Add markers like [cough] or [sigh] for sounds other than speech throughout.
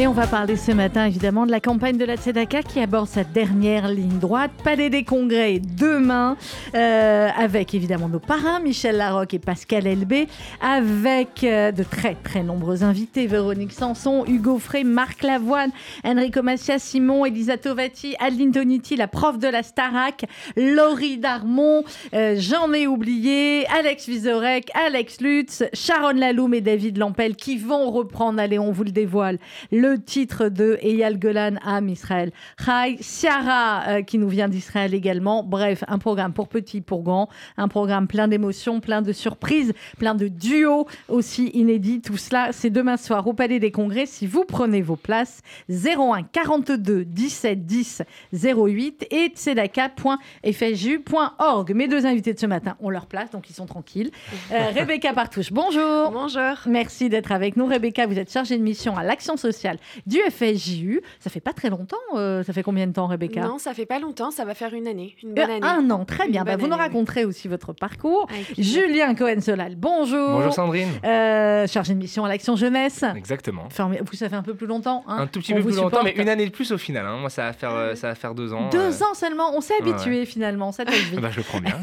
Et on va parler ce matin évidemment de la campagne de la Tzedaka qui aborde sa dernière ligne droite. Palais des Congrès demain, euh, avec évidemment nos parrains, Michel Larocque et Pascal Elbé, avec euh, de très très nombreux invités, Véronique Sanson, Hugo Frey, Marc Lavoine, Enrico Massia, Simon, Elisa Tovati, Adeline Toniti, la prof de la Starac, Laurie Darmon, euh, j'en ai oublié, Alex Vizorek, Alex Lutz, Sharon Laloum et David Lampel qui vont reprendre, allez on vous le dévoile, le le titre de Eyal Golan à Israël. Chai, Ciara euh, qui nous vient d'Israël également. Bref, un programme pour petits, pour grands, un programme plein d'émotions, plein de surprises, plein de duos aussi inédits. Tout cela, c'est demain soir au Palais des Congrès. Si vous prenez vos places, 01 42 17 10 08 et tzedaka.fju.org. Mes deux invités de ce matin ont leur place, donc ils sont tranquilles. Euh, [laughs] Rebecca Partouche, bonjour. Bonjour. Merci d'être avec nous. Rebecca, vous êtes chargée de mission à l'action sociale du FSJU. Ça fait pas très longtemps. Euh, ça fait combien de temps, Rebecca? Non, ça fait pas longtemps. Ça va faire une année. Une bonne Euh, année. Un an, très bien. Bah, vous nous raconterez aussi votre parcours. Avec. Julien Cohen-Solal, bonjour. Bonjour Sandrine. Euh, chargé de mission à l'Action Jeunesse. Exactement. Formé- Vous, ça fait un peu plus longtemps. hein Un tout petit On peu plus longtemps, mais une année de plus au final. hein. Moi, ça va faire, euh, ça va faire deux ans. Deux euh. ans seulement, on s'est ouais, habitué finalement, ça [laughs] vite. Bah, je le prends bien. [laughs]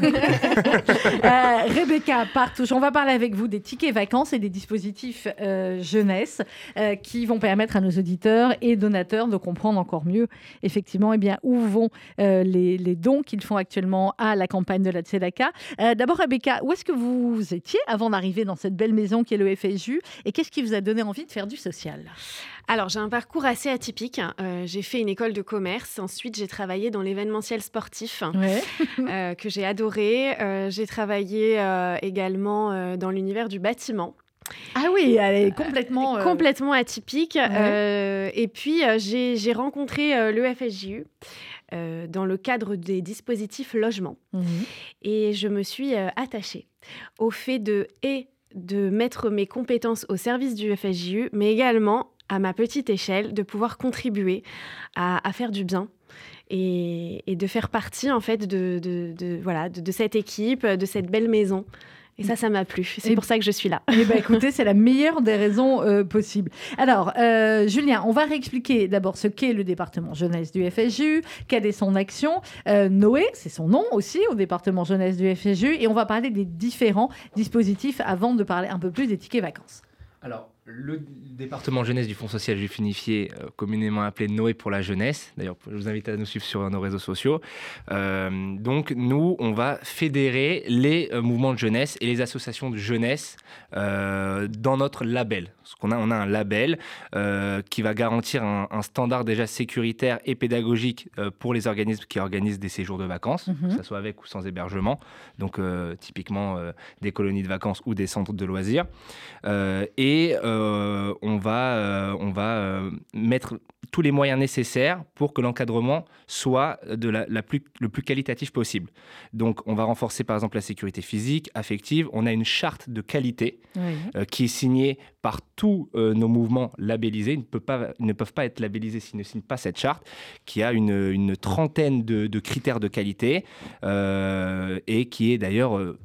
Euh, Rebecca Partouche, on va parler avec vous des tickets vacances et des dispositifs euh, jeunesse euh, qui vont permettre à nos auditeurs et donateurs de comprendre encore mieux effectivement eh bien, où vont euh, les, les dons qu'ils font actuellement à la campagne de la Tzedaka. Euh, D'abord Rebecca, où est-ce que vous étiez avant d'arriver dans cette belle maison qui est le FSJU et qu'est-ce qui vous a donné envie de faire du social? Alors, j'ai un parcours assez atypique. Euh, j'ai fait une école de commerce. Ensuite, j'ai travaillé dans l'événementiel sportif ouais. [laughs] euh, que j'ai adoré. J'ai travaillé également dans l'univers du bâtiment. Ah oui, elle est complètement... euh, Complètement atypique. Euh, et puis, euh, j'ai j'ai rencontré euh, le FSJU euh, dans le cadre des dispositifs logement. mhm. Et je me suis euh, attachée au fait de et de mettre mes compétences au service du FSJU, mais également à ma petite échelle de pouvoir contribuer à, à faire du bien. Et, et de faire partie en fait de, de- de- voilà de, de cette équipe, de cette belle maison. Et ça, ça m'a plu. C'est pour ça que je suis là. Eh ben, écoutez, c'est la [laughs] meilleure des raisons euh, possibles. Alors, euh, Julien, on va réexpliquer d'abord ce qu'est le département jeunesse du FSJU, quelle est son action. Euh, Noé, c'est son nom aussi au département jeunesse du FSJU, et on va parler des différents dispositifs avant de parler un peu plus des tickets vacances. Alors, le département jeunesse du Fonds social juif unifié, euh, communément appelé Noé pour la jeunesse, d'ailleurs, je vous invite à nous suivre sur nos réseaux sociaux. Euh, donc, nous, on va fédérer les euh, mouvements de jeunesse et les associations de jeunesse euh, dans notre label. Parce qu'on a, on a un label euh, qui va garantir un, un standard déjà sécuritaire et pédagogique pour les organismes qui organisent des séjours de vacances, Mhm. que ce soit avec ou sans hébergement. Donc, typiquement, des colonies de vacances ou des centres de loisirs. Et euh, on va, euh, on va euh, mettre tous les moyens nécessaires pour que l'encadrement soit de la, la plus, le plus qualitatif possible. Donc, on va renforcer par exemple la sécurité physique, affective. On a une charte de qualité qui est signée par tous nos mouvements labellisés. Ils ne, peuvent pas, ils ne peuvent pas être labellisés s'ils ne signent pas cette charte, qui a une, une trentaine de, de critères de qualité et qui est d'ailleurs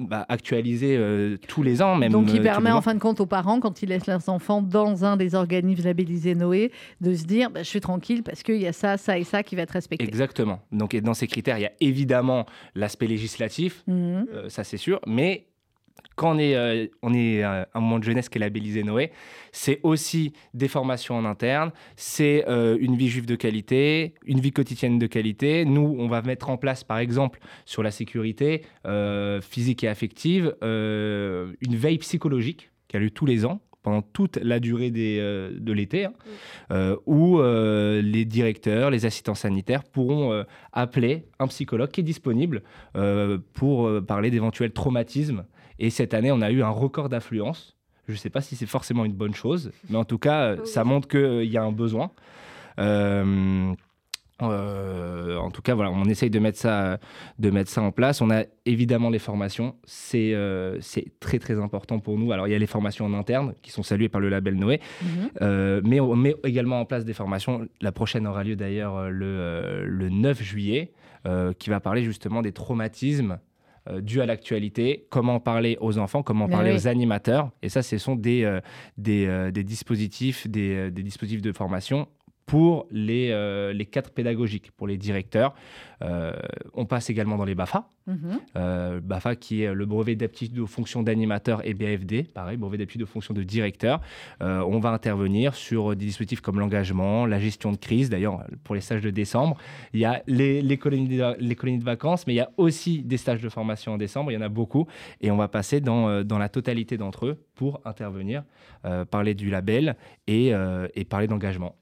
bah, actualisée euh, tous les ans. Même, Donc, euh, il tous permet en fin de compte aux parents, quand ils laissent leurs enfants dans un des organismes labellisés Noé, de se dire bah, je suis tranquille parce qu'il y a ça, ça et ça qui va être respecté. Exactement. Donc, et dans ces critères, il y a évidemment l'aspect législatif, Mhm. euh, ça c'est sûr, mais quand on est, euh, on est euh, un moment de jeunesse qui est labellisé Noé, c'est aussi des formations en interne, c'est euh, une vie juive de qualité, une vie quotidienne de qualité. Nous, on va mettre en place, par exemple, sur la sécurité euh, physique et affective, une veille psychologique qui a lieu tous les ans pendant toute la durée des, euh, de l'été, hein, euh, où euh, les directeurs, les assistants sanitaires pourront appeler un psychologue qui est disponible pour parler d'éventuels traumatismes. Et cette année, on a eu un record d'affluence. Je ne sais pas si c'est forcément une bonne chose, mais en tout cas, euh, Oui. ça montre qu'il y a un besoin. Euh, Euh, en tout cas, voilà, on essaye de mettre ça, de mettre ça en place. On a évidemment les formations, c'est euh, c'est très très important pour nous. Alors il y a les formations en interne qui sont saluées par le label Noé, Mhm. euh, mais on met également en place des formations. La prochaine aura lieu d'ailleurs euh, le, euh, le 9 juillet, euh, qui va parler justement des traumatismes. Euh, dus à l'actualité, comment parler aux enfants, comment Mais parler oui. aux animateurs. Et ça, ce sont des, euh, des, euh, des dispositifs, des, euh, des dispositifs de formation pour les, euh, les cadres pédagogiques, pour les directeurs. Euh, on passe également dans les BAFA. Mhm. Euh, BAFA qui est le brevet d'aptitude aux fonctions d'animateur et BFD, pareil, brevet d'aptitude aux fonctions de directeur. Euh, on va intervenir sur des dispositifs comme l'engagement, la gestion de crise. D'ailleurs, pour les stages de décembre, il y a les, les colonies de, les colonies de vacances, mais il y a aussi des stages de formation en décembre. Il y en a beaucoup. Et on va passer dans, dans la totalité d'entre eux pour intervenir, euh, parler du label et, euh, et parler d'engagement.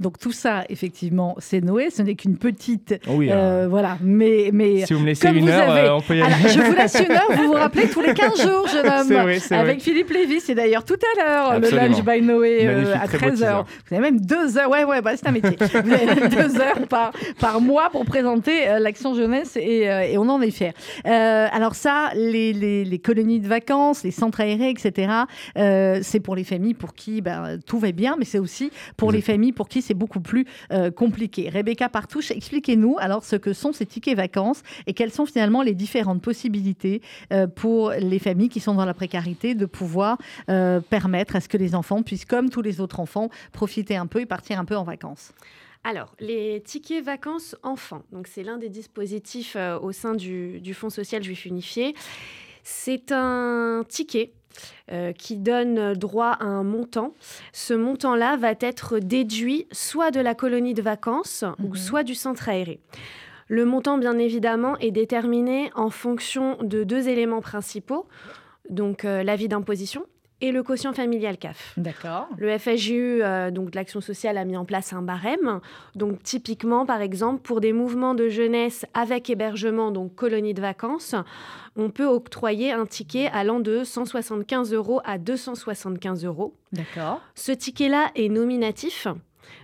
Donc tout ça, effectivement, c'est Noé. Ce n'est qu'une petite, oui, euh, voilà. Mais mais si vous me laissez une heure, avez- euh, on peut y aller. Alors, je vous laisse une heure. Vous vous rappelez tous les 15 jours, jeune [laughs] homme. C'est vrai, c'est vrai. Avec Philippe Lévy, c'est d'ailleurs tout à l'heure le lunch by Noé euh, à très beau 13h. teaser. Vous avez même deux heures, ouais, ouais, bah, c'est un métier. [laughs] Vous avez même deux heures par, par mois pour présenter euh, l'action jeunesse et, euh, et on en est fiers. Euh, alors, ça, les, les- les colonies de vacances, les centres aérés, etc., euh, c'est pour les familles pour qui ben, tout va bien, mais c'est aussi pour les familles pour qui c'est beaucoup plus euh, compliqué. Rebecca Partouche, expliquez-nous alors ce que sont ces tickets vacances et quelles sont finalement les différentes possibilités euh, pour les familles qui sont dans la précarité de pouvoir euh, permettre à ce que les enfants puissent, comme tous les autres enfants, profiter un peu et partir un peu en vacances. Alors, les tickets vacances enfants, donc c'est l'un des dispositifs euh, au sein du, du Fonds social juif unifié. C'est un ticket euh, qui donne droit à un montant. Ce montant-là va être déduit soit de la colonie de vacances Mhm. ou soit du centre aéré. Le montant, bien évidemment, est déterminé en fonction de deux éléments principaux, donc euh, l'avis d'imposition et le quotient familial CAF. D'accord. Le FSJU, euh, donc de l'action sociale, a mis en place un barème. Donc typiquement, par exemple, pour des mouvements de jeunesse avec hébergement, donc colonie de vacances, on peut octroyer un ticket allant de 175 euros à 275 euros. D'accord. Ce ticket-là est nominatif.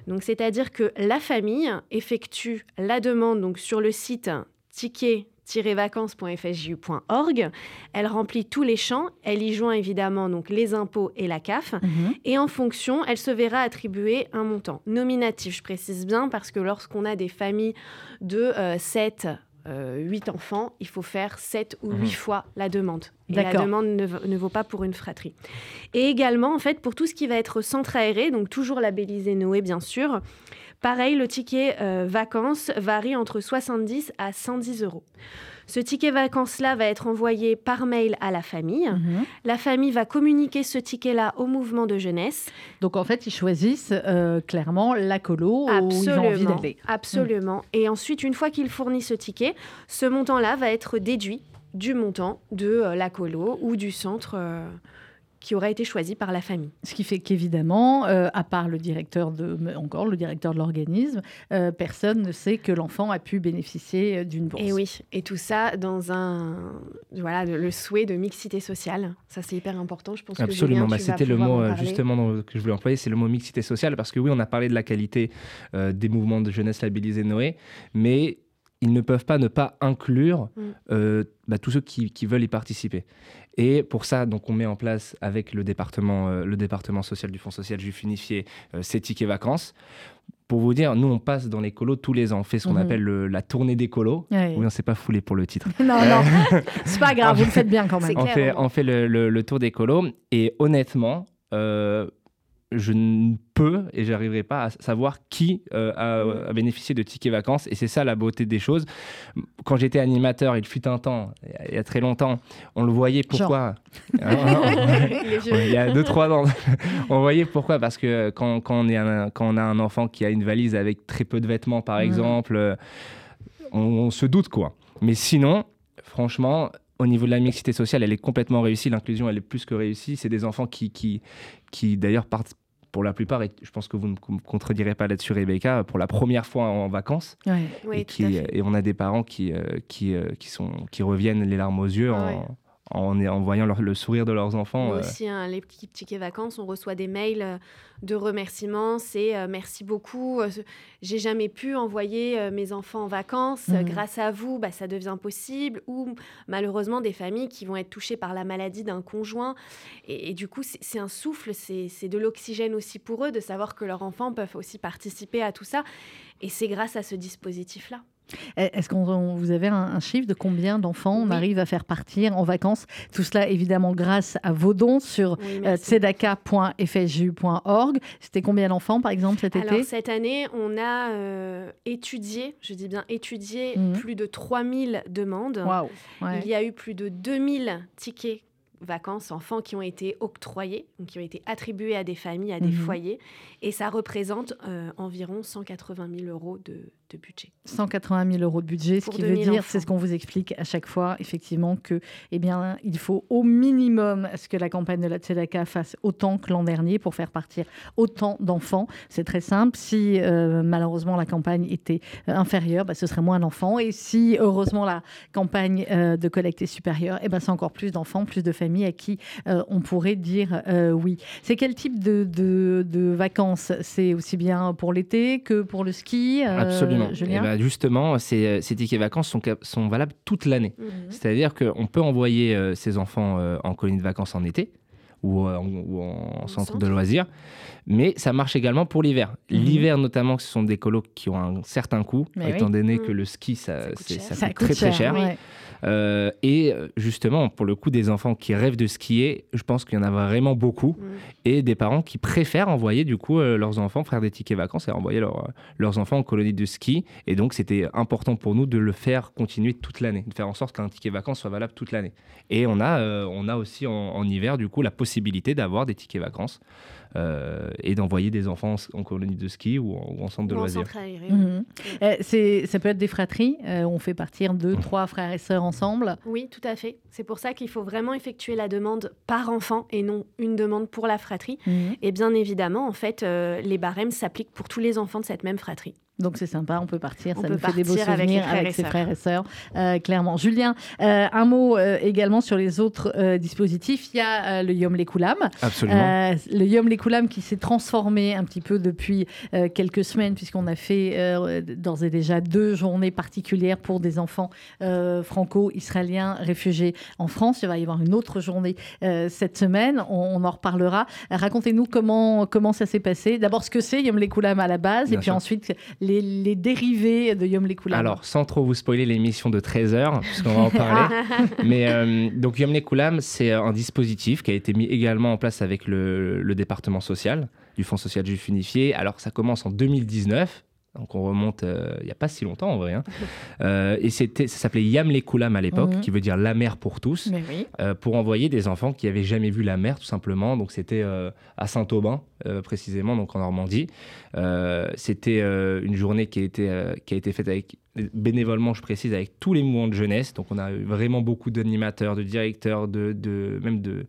Donc, c'est-à-dire que la famille effectue la demande donc, sur le site ticket-vacances.fsju.org. Elle remplit tous les champs. Elle y joint évidemment donc, les impôts et la CAF. Mhm. Et en fonction, elle se verra attribuer un montant nominatif, je précise bien, parce que lorsqu'on a des familles de 7, 8 enfants, il faut faire 7 ou 8 Mhm. fois la demande. Et la demande ne, ne vaut pas pour une fratrie. Et également, en fait, pour tout ce qui va être centre aéré, donc toujours labellisé Noé, bien sûr, pareil, le ticket euh, vacances varie entre 70 à 110 euros. Ce ticket vacances-là va être envoyé par mail à la famille. Mhm. La famille va communiquer ce ticket-là au mouvement de jeunesse. Donc en fait, ils choisissent euh, clairement la colo où ils ont envie Absolument. d'aller. Absolument. Et ensuite, une fois qu'il fournit ce ticket, ce montant-là va être déduit du montant de euh, la colo ou du centre euh, qui aura été choisi par la famille. Ce qui fait qu'évidemment, euh, à part le directeur de, encore le directeur de l'organisme, euh, personne ne sait que l'enfant a pu bénéficier euh, d'une bourse. Et oui, et tout ça dans un voilà le, souhait de mixité sociale. Ça c'est hyper important. Je pense Absolument, bah, c'était le mot justement que je voulais employer, c'est le mot mixité sociale, parce que oui, on a parlé de la qualité euh, des mouvements de jeunesse labellisés Noé, mais ils ne peuvent pas ne pas inclure Mm. euh, bah, tous ceux qui, qui veulent y participer. Et pour ça, donc, on met en place avec le département, euh, le département social du Fonds social juif unifié euh, ces tickets vacances. Pour vous dire, nous, on passe dans les colos tous les ans. On fait ce qu'on Mhm. appelle le- la tournée des colos. Oui, on s'est pas foulé pour le titre. [laughs] Non, non, [laughs] c'est pas grave, vous le faites bien quand [laughs] même. On clair, fait, on fait le, le- le tour des colos et honnêtement, euh, je ne peux et j'arriverai pas à savoir qui euh, a, a bénéficié de tickets vacances et c'est ça la beauté des choses. Quand j'étais animateur, il fut un temps, il y a- très longtemps, on le voyait pourquoi. [laughs] Les vieux. Ouais, il y a 2-3 ans. [laughs] on voyait pourquoi. Parce que quand, quand on est un- quand on a un enfant qui a une valise avec très peu de vêtements, par Mhm. exemple, euh, on, on se doute quoi. Mais sinon, franchement, au niveau de la mixité sociale, elle est complètement réussie. L'inclusion, elle est plus que réussie. C'est des enfants qui, qui, qui d'ailleurs, partent pour la plupart, et je pense que vous ne me contredirez pas là-dessus, Rebecca, pour la première fois en vacances. Ouais. Oui, et, qui, et on a des parents qui, euh, qui, euh, qui, sont, qui reviennent les larmes aux yeux en, Ouais. En, en voyant le sourire de leurs enfants. Moi aussi, hein, les petits tickets vacances, on reçoit des mails de remerciements. C'est merci beaucoup. J'ai jamais pu envoyer mes enfants en vacances. Mmh. Grâce à vous, bah, ça devient possible. Ou malheureusement, des familles qui vont être touchées par la maladie d'un conjoint. Et, et, du coup, c'est un souffle, c'est de l'oxygène aussi pour eux de savoir que leurs enfants peuvent aussi participer à tout ça. Et c'est grâce à ce dispositif-là. Eh, est-ce que vous avez un, chiffre de combien d'enfants on arrive à faire partir en vacances? Tout cela évidemment grâce à vos dons sur euh, tzedaka.fsju.org. C'était combien d'enfants par exemple cet été? Cette année, on a euh, étudié, je dis bien étudié, mmh. plus de 3000 demandes. Il y a eu plus de 2000 tickets vacances enfants qui ont été octroyés, donc qui ont été attribués à des familles, à des mmh. foyers, et ça représente euh, environ 180 000 euros de, de budget. 180 000 euros de budget, ce qui veut dire, c'est ce qu'on vous explique à chaque fois, effectivement, que, eh bien, il faut au minimum ce que la campagne de la Tzedaka fasse autant que l'an dernier pour faire partir autant d'enfants. C'est très simple. Si euh, malheureusement la campagne était euh, inférieure, bah, ce serait moins d'enfants. Et si heureusement la campagne euh, de collecte est supérieure, eh ben, c'est encore plus d'enfants, plus de familles à qui on pourrait dire oui. C'est quel type de, de, de vacances? C'est aussi bien pour l'été que pour le ski Absolument. Eh ben, justement, ces, ces, tickets vacances sont, sont valables toute l'année. Mhm. C'est-à-dire qu'on peut envoyer euh, ses enfants euh, en colonie de vacances en été ou, euh, en, centre, de loisirs. Mais ça marche également pour l'hiver. Mhm. L'hiver, notamment, ce sont des colos qui ont un certain coût, étant donné que mhm. le ski, ça, ça, coûte, très, très cher. Euh, et euh, justement, pour le coup, des enfants qui rêvent de skier, je pense qu'il y en a vraiment beaucoup. Mm. Et des parents qui préfèrent envoyer du coup leurs enfants faire des tickets vacances et envoyer leurs enfants en colonie de ski. Et donc, c'était important pour nous de le faire continuer toute l'année, de faire en sorte qu'un ticket vacances soit valable toute l'année. Et on a, on a aussi en, hiver, du coup, la possibilité d'avoir des tickets vacances. et d'envoyer des enfants en, colonie de ski ou en, centre de loisirs. Mhm. c'est ça peut être des fratries. on fait partir deux, mmh. trois frères et sœurs ensemble Oui, tout à fait. C'est pour ça qu'il faut vraiment effectuer la demande par enfant et non une demande pour la fratrie. Mhm. Et bien évidemment, en fait, euh, les barèmes s'appliquent pour tous les enfants de cette même fratrie. Donc c'est sympa, on peut partir, ça nous fait des beaux souvenirs avec, ses frères et sœurs, euh, clairement. Julien, euh, un mot également sur les autres dispositifs. Il y a le Yom Lekoulam. Absolument. le Yom Lekoulam qui s'est transformé un petit peu depuis quelques semaines, puisqu'on a fait d'ores et déjà deux journées particulières pour des enfants franco-israéliens réfugiés en France. Il va y avoir une autre journée euh, cette semaine. On, en reparlera. Racontez-nous comment, comment ça s'est passé. D'abord, ce que c'est Yom Lekoulam à la base, et puis ensuite les, dérivés de Yom Lekoulam. Alors, sans trop vous spoiler l'émission de 13h, puisqu'on va en parler. [laughs] Mais euh, donc, Yom Lekoulam, c'est un dispositif qui a été mis également en place avec le, le département social du Fonds social juif unifié. Alors, ça commence en 2019 donc on remonte euh, il n'y a pas si longtemps en vrai. Hein. [laughs] Euh, et c'était, ça s'appelait Yam Lekoulam à l'époque, mhm. qui veut dire la mer pour tous, euh, pour envoyer des enfants qui n'avaient jamais vu la mer tout simplement. Donc c'était à Saint-Aubin précisément, donc en Normandie. c'était une journée qui a été, qui a été faite avec bénévolement, je précise, avec tous les mouvements de jeunesse. Donc, on a eu vraiment beaucoup d'animateurs, de directeurs, de, de, même de,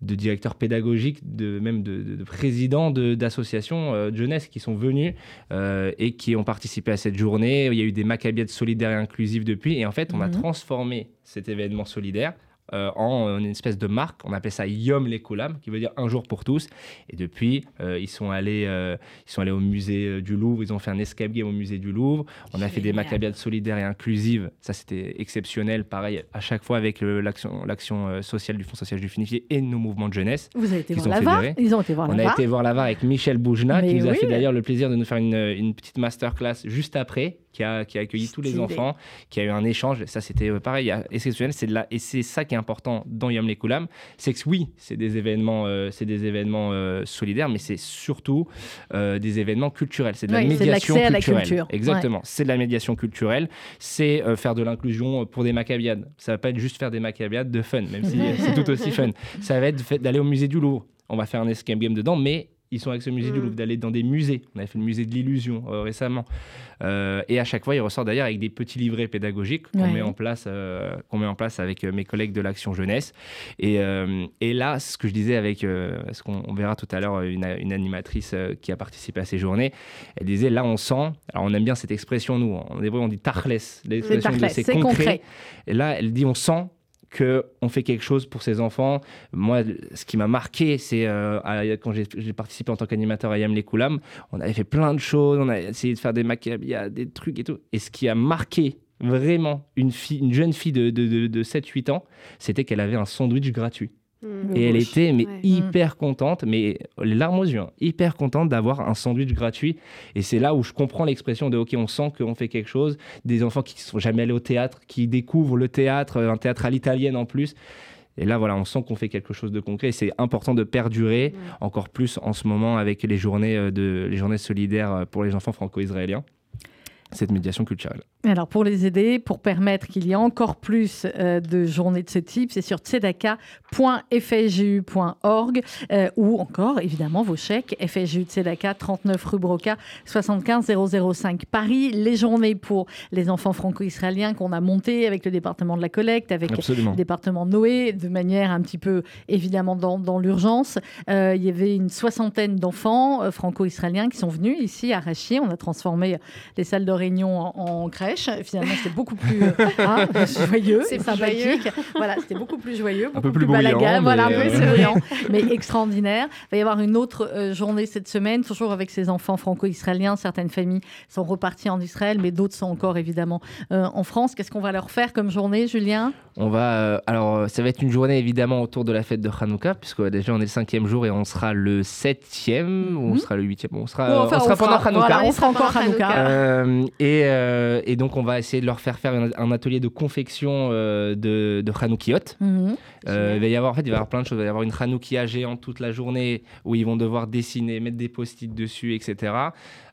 de directeurs pédagogiques, de, même de, présidents d'associations euh, de jeunesse qui sont venus euh, et qui ont participé à cette journée. Il y a eu des maccabiades solidaires et inclusives depuis. Et en fait, on a mhm. transformé cet événement solidaire euh, en une espèce de marque. On appelle ça Yom Lekoulam, qui veut dire un jour pour tous. Et depuis, euh, ils, sont allés, euh, ils sont allés au musée du Louvre, ils ont fait un escape game au musée du Louvre. On a fait des macabiades solidaires et inclusives. Ça, c'était exceptionnel. Pareil, à chaque fois avec l'action sociale du Fonds social du Finifié et nos mouvements de jeunesse. Vous avez été voir là Ils ont été voir On a été voir là avec Michel Boujna, qui nous a fait d'ailleurs le plaisir de nous faire une, une petite masterclass juste après qui a, qui a accueilli tous les enfants, qui a eu un échange. Ça, c'était euh, pareil, exceptionnel. C'est de la, et c'est ça qui est important dans Yom Les Koulam, c'est que oui, c'est des événements, euh, c'est des événements euh, solidaires, mais c'est surtout des événements culturels. C'est de la médiation culturelle. la culture. Exactement. C'est de la médiation culturelle. C'est faire de l'inclusion pour des macabiades. Ça va pas être juste faire des macabiades de fun, même si [laughs] c'est tout aussi fun. Ça va être d'aller au musée du Louvre. On va faire un escape game dedans, mais ils sont avec ce musée du mm. Louvre, d'aller dans des musées. On a fait le musée de l'illusion euh, récemment. Euh, et à chaque fois, ils ressortent d'ailleurs avec des petits livrets pédagogiques qu'on met, en place, euh, qu'on met en place avec mes collègues de l'Action Jeunesse. Et, et, là, ce que je disais avec, ce qu'on verra tout à l'heure, une, animatrice qui a participé à ces journées, elle disait là, on sent, alors on aime bien cette expression, nous, en hébreu, on dit tarles, l'expression de c'est concret. concret. Et là, elle dit on sent qu'on fait quelque chose pour ces enfants. Moi, ce qui m'a marqué, c'est euh, quand j'ai participé en tant qu'animateur à Yam les on avait fait plein de choses, on a essayé de faire des maquillettes, des trucs et tout. Et ce qui a marqué vraiment une, jeune fille de, de, de 7-8 ans, c'était qu'elle avait un sandwich gratuit. Mmh. Et elle était mais Ouais. hyper contente, mais les larmes aux yeux, hein, hyper contente d'avoir un sandwich gratuit. Et c'est là où je comprends l'expression de OK, on sent qu'on fait quelque chose. Des enfants qui ne sont jamais allés au théâtre, qui découvrent le théâtre, un théâtre à l'italienne en plus. Et là, voilà, on sent qu'on fait quelque chose de concret. Et C'est important de perdurer, encore plus en ce moment avec les journées, euh, de, les journées solidaires euh, pour les enfants franco-israéliens. Cette médiation culturelle. Alors pour les aider, pour permettre qu'il y ait encore plus euh, de journées de ce type, c'est sur tzedaka.fsju.org euh, ou encore évidemment vos chèques FSJU Tzedaka 39 rue Broca 75 005 Paris. Les journées pour les enfants franco-israéliens qu'on a montées avec le département de la collecte, avec Absolument. le département Noé, de manière un petit peu évidemment dans, dans l'urgence. Euh, il y avait une soixantaine d'enfants franco-israéliens qui sont venus ici à Rachid. On a transformé les salles de réunion en, en crèche. Finalement, c'était beaucoup plus euh, [laughs] hein, [laughs] joyeux, C'est plus sympathique. Voilà, c'était beaucoup plus joyeux, beaucoup peu plus balagan, voilà, un peu euh, souriant, [laughs] mais extraordinaire. Il va y avoir une autre euh, journée cette semaine, toujours avec ces enfants franco-israéliens. Certaines familles sont reparties en Israël, mais d'autres sont encore évidemment euh, en France. Qu'est-ce qu'on va leur faire comme journée, Julien? On va, euh, alors, euh, ça va être une journée évidemment autour de la fête de Hanouka, puisque euh, déjà on est le cinquième jour et on sera le septième, ou on Mhm. sera le huitième, on sera, Bon, euh, enfin, on sera pendant fera- Hanouka. voilà, on sera encore Hanouka. Hanouka. Euh, et, euh, et donc on va essayer de leur faire faire un, un atelier de confection euh, de, de Hanoukiot. Mhm. Euh, il va y avoir en fait il va y avoir plein de choses. Il va y avoir une Hanoukia géante toute la journée où ils vont devoir dessiner, mettre des post-it dessus, etc.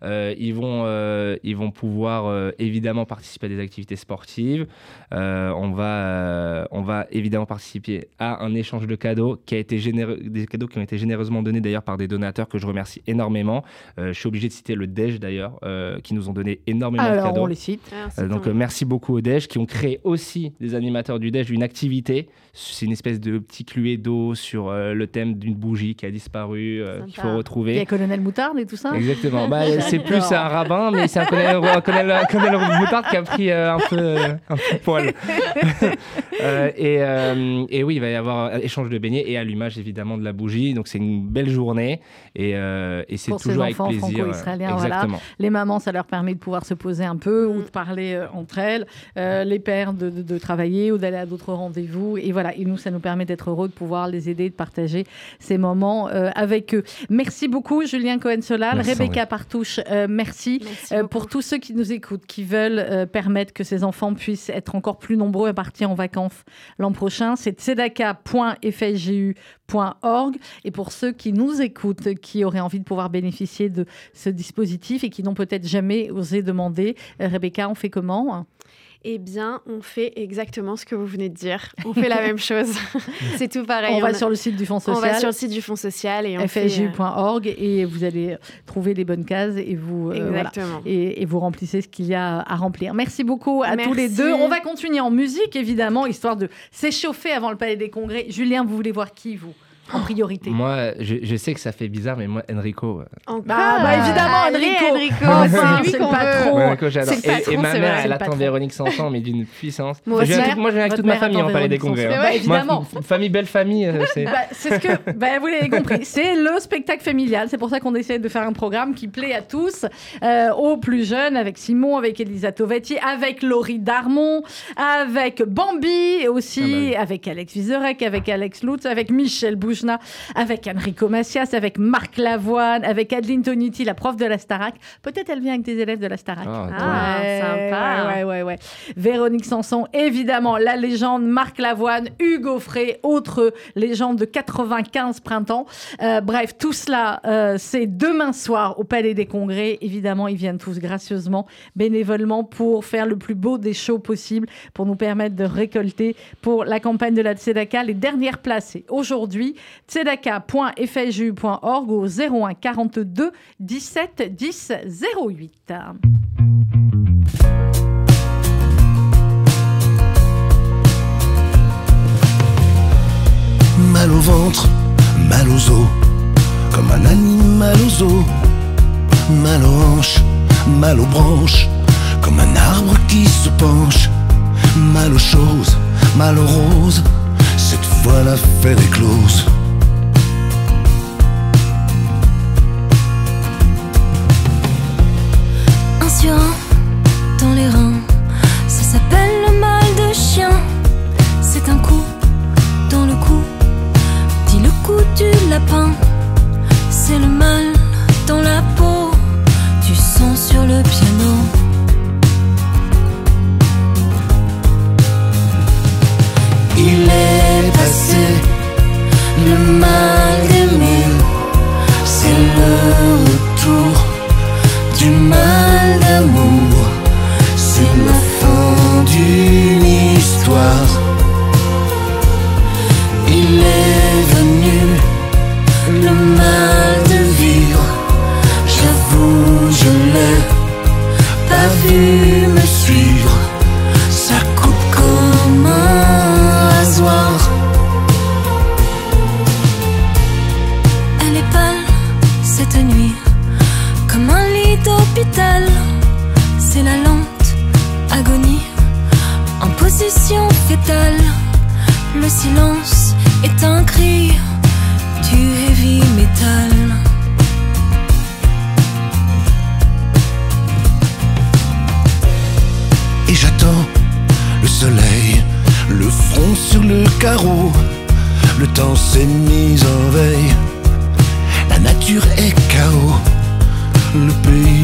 Euh, ils vont euh, ils vont pouvoir euh, évidemment participer à des activités sportives. Euh, on va euh, on va évidemment participer à un échange de cadeaux qui a été généreux, des cadeaux qui ont été généreusement donnés d'ailleurs par des donateurs que je remercie énormément. Euh, je suis obligé de citer le Dej d'ailleurs euh, qui nous ont donné énormément de Alors, cadeaux. on les cite. Euh, donc euh, merci beaucoup au DEJ qui ont créé aussi des animateurs du DEJ une activité. C'est une espèce de petit cluet d'eau sur euh, le thème d'une bougie qui a disparu, euh, qu'il faut Il y a retrouver. Colonel Moutarde et tout ça Exactement. Bah, [laughs] c'est plus un rabbin, mais c'est un colonel, un colonel, un colonel Moutard qui a pris euh, un peu euh, un peu de poil. [laughs] Euh, et, euh, et oui, il va y avoir un échange de beignets et allumage évidemment de la bougie. Donc c'est une belle journée et, euh, et c'est Pour ces toujours avec enfants plaisir. franco-israéliens, voilà. Exactement. Les mamans, ça leur permet de pouvoir se poser un peu ou de parler euh, entre elles. Euh, les pères de, de- de travailler ou d'aller à d'autres rendez-vous. Et voilà, et nous, ça nous permet d'être heureux de pouvoir les aider, de partager ces moments euh, avec eux. Merci beaucoup, Julien Cohen-Solal. Rebecca Partouche, euh, merci. Merci Euh, pour tous ceux qui nous écoutent, qui veulent euh, permettre que ces enfants puissent être encore plus nombreux à partir en vacances l'an prochain, c'est tzedaka.fsgu.org. Et pour ceux qui nous écoutent, qui auraient envie de pouvoir bénéficier de ce dispositif et qui n'ont peut-être jamais osé demander, euh, Rebecca, on fait comment? Eh bien, on fait exactement ce que vous venez de dire. On fait la même [laughs] chose. [laughs] c'est tout pareil. On va a- sur le site du Fonds on va social. sur le site du Fonds social et on fait, euh, et vous allez trouver les bonnes cases et vous euh, voilà. Et, et vous remplissez ce qu'il y a à remplir. Merci beaucoup à Merci. tous les deux. On va continuer en musique, évidemment, histoire de s'échauffer avant le Palais des Congrès. Julien, vous voulez voir qui, vous, en priorité Moi, je, je sais que ça fait bizarre, mais moi, Enrico. euh, Encore. Bah, bah, évidemment, Allez, Enrico. C'est lui c'est qu'on le veut. patron. Ouais, Enrico, j'adore. c'est le Et- patron, et, ma mère, elle le attend. Véronique Sanson, mais d'une puissance. Moi J'ai moi, avec Votre toute ma famille en palais des congrès. Hein. Bah, évidemment. Moi, famille, belle famille, euh, c'est. Bah, c'est ce que bah, vous l'avez compris. C'est le spectacle familial. C'est pour ça qu'on essaie de faire un programme qui plaît à tous, euh, aux plus jeunes, avec Simon, avec Elisa Tovetti, avec Laurie Darmon, avec Bambi et aussi, Ah bah oui. avec Alex Vizorek, avec Alex Lutz, avec Michel Boujna, avec Enrico Macias, avec Marc Lavoine, avec Adeline Toniti, la prof de la Starac. Peut-être elle vient avec des élèves de la Starac. Ah, Ah, Ouais, sympa. Ouais, ouais, ouais, ouais. Véronique Sanson, évidemment, la légende, Marc Lavoine, Hugo Frey, autre légende de 95 printemps. Euh, bref, tout cela, euh, c'est demain soir au Palais des Congrès. Évidemment, ils viennent tous gracieusement, bénévolement, pour faire le plus beau des shows possible, pour nous permettre de récolter pour la campagne de la Tzedaka. Les dernières places, c'est aujourd'hui, tzedaka.fju.org au 01 42 17 10 08. Mal au ventre, mal aux os, comme un animal aux os. Mal aux hanches, mal aux branches, comme un arbre qui se penche. Mal aux choses, mal aux roses, Cette fois l'affaire est close. Un sur un dans les reins, ça s'appelle le mal de chien. C'est un coup dans le cou, dit le coup du lapin. C'est le mal dans la peau, du sang sur le piano. Le mal d'aimer, c'est le retour du mal d'amour, c'est la fin d'une histoire. Silence est un cri du heavy metal. et j'attends le soleil, le front sur le carreau. Le temps s'est mis en veille, la nature est chaos. Le pays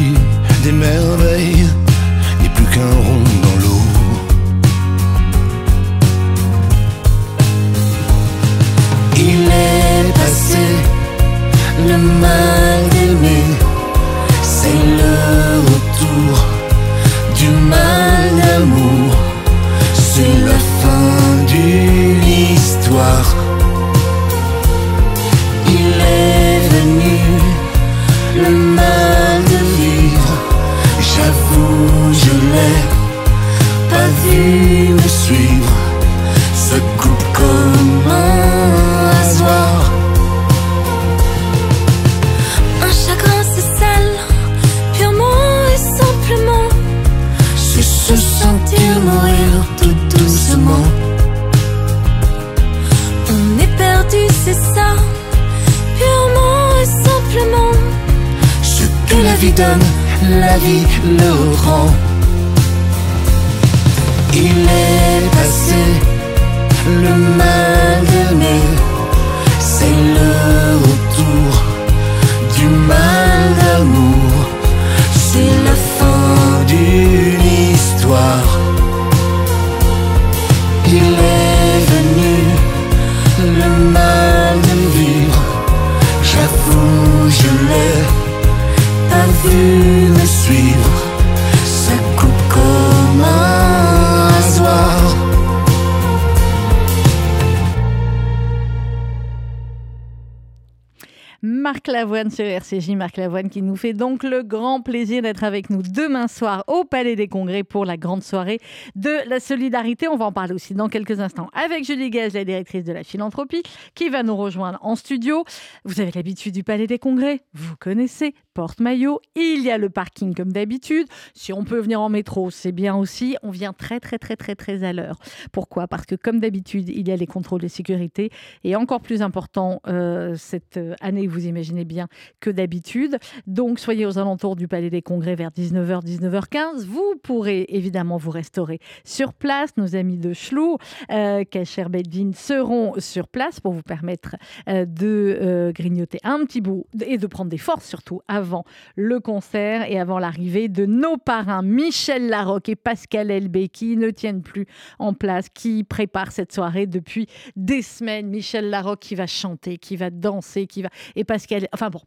la vie le rend. Lavoine sur RCJ, Marc Lavoine qui nous fait donc le grand plaisir d'être avec nous demain soir au Palais des Congrès pour la grande soirée de la solidarité. On va en parler aussi dans quelques instants avec Julie Gage, la directrice de la philanthropie, qui va nous rejoindre en studio. Vous avez l'habitude du Palais des Congrès, vous connaissez, porte-maillot, il y a le parking comme d'habitude. Si on peut venir en métro, c'est bien aussi. On vient très très très très très à l'heure. Pourquoi? Parce que comme d'habitude, il y a les contrôles de sécurité et encore plus important euh, cette année, vous imaginez bien, que d'habitude. Donc soyez aux alentours du Palais des Congrès vers 19h, 19h15. Vous pourrez évidemment vous restaurer sur place. Nos amis de Chlou, euh, Kacher seront sur place pour vous permettre euh, de euh, grignoter un petit bout et de prendre des forces surtout le concert et avant l'arrivée de nos parrains Michel Larocque et Pascal Elbé qui ne tiennent plus en place, qui préparent cette soirée depuis des semaines. Michel Larocque qui va chanter, qui va danser, qui va et Pascal, enfin bon.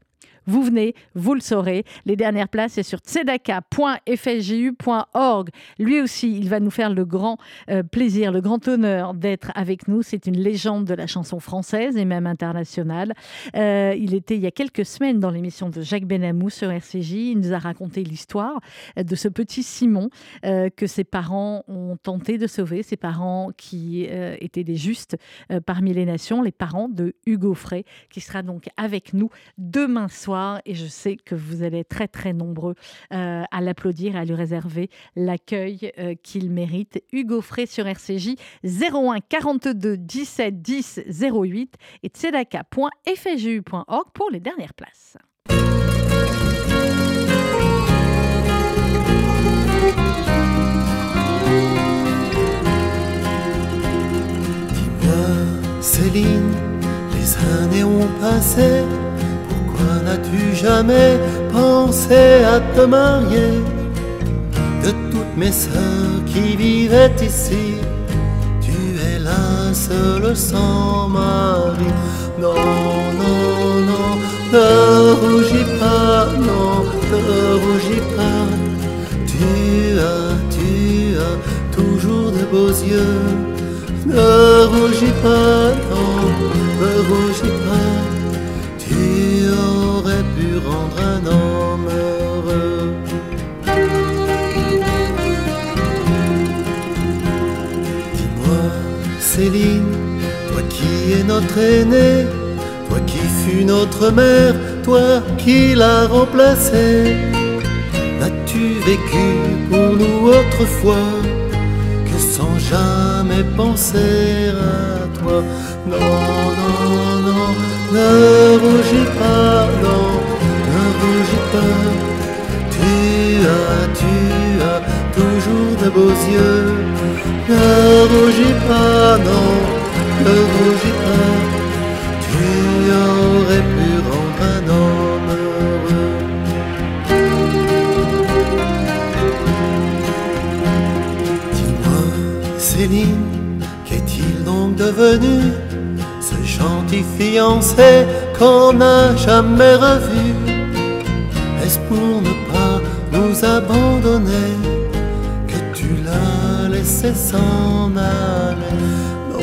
Vous venez, vous le saurez. Les dernières places, c'est sur tzedaka.fsju.org. Lui aussi, il va nous faire le grand euh, plaisir, le grand honneur d'être avec nous. C'est une légende de la chanson française et même internationale. Euh, il était il y a quelques semaines dans l'émission de Jacques Benamou sur RCJ. Il nous a raconté l'histoire de ce petit Simon euh, que ses parents ont tenté de sauver, ses parents qui étaient des justes parmi les nations, les parents de Hugo Frey, qui sera donc avec nous demain soir et je sais que vous allez être très très nombreux euh, à l'applaudir et à lui réserver l'accueil euh, qu'il mérite. Hugo Frey sur RCJ 01 42 17 10 08 et tzedaka.fju.org pour les dernières places. Céline, les années ont passé. N'as-tu jamais pensé à te marier De toutes mes sœurs qui vivaient ici, tu es la seule sans mari. Non, non, non, ne rougis pas, non, ne rougis pas. Tu as, tu as toujours de beaux yeux. Ne rougis pas, non, ne rougis pas. Rendre un homme heureux. Dis-moi, Céline, toi qui es notre aîné, toi qui fus notre mère, toi qui l'as remplacée, n'as-tu vécu pour nous autrefois que sans jamais penser à toi? Non, non, non, ne rougis pas, non, rougis pas. Tu as, tu as toujours de beaux yeux. Ne rougis pas, non, ne rougis pas. Tu aurais pu rendre un homme heureux. Dis-moi, Céline, qu'est-il donc devenu? Ce gentil fiancé qu'on n'a jamais revu nous abandonner que tu l'as laissé s'en aller Non,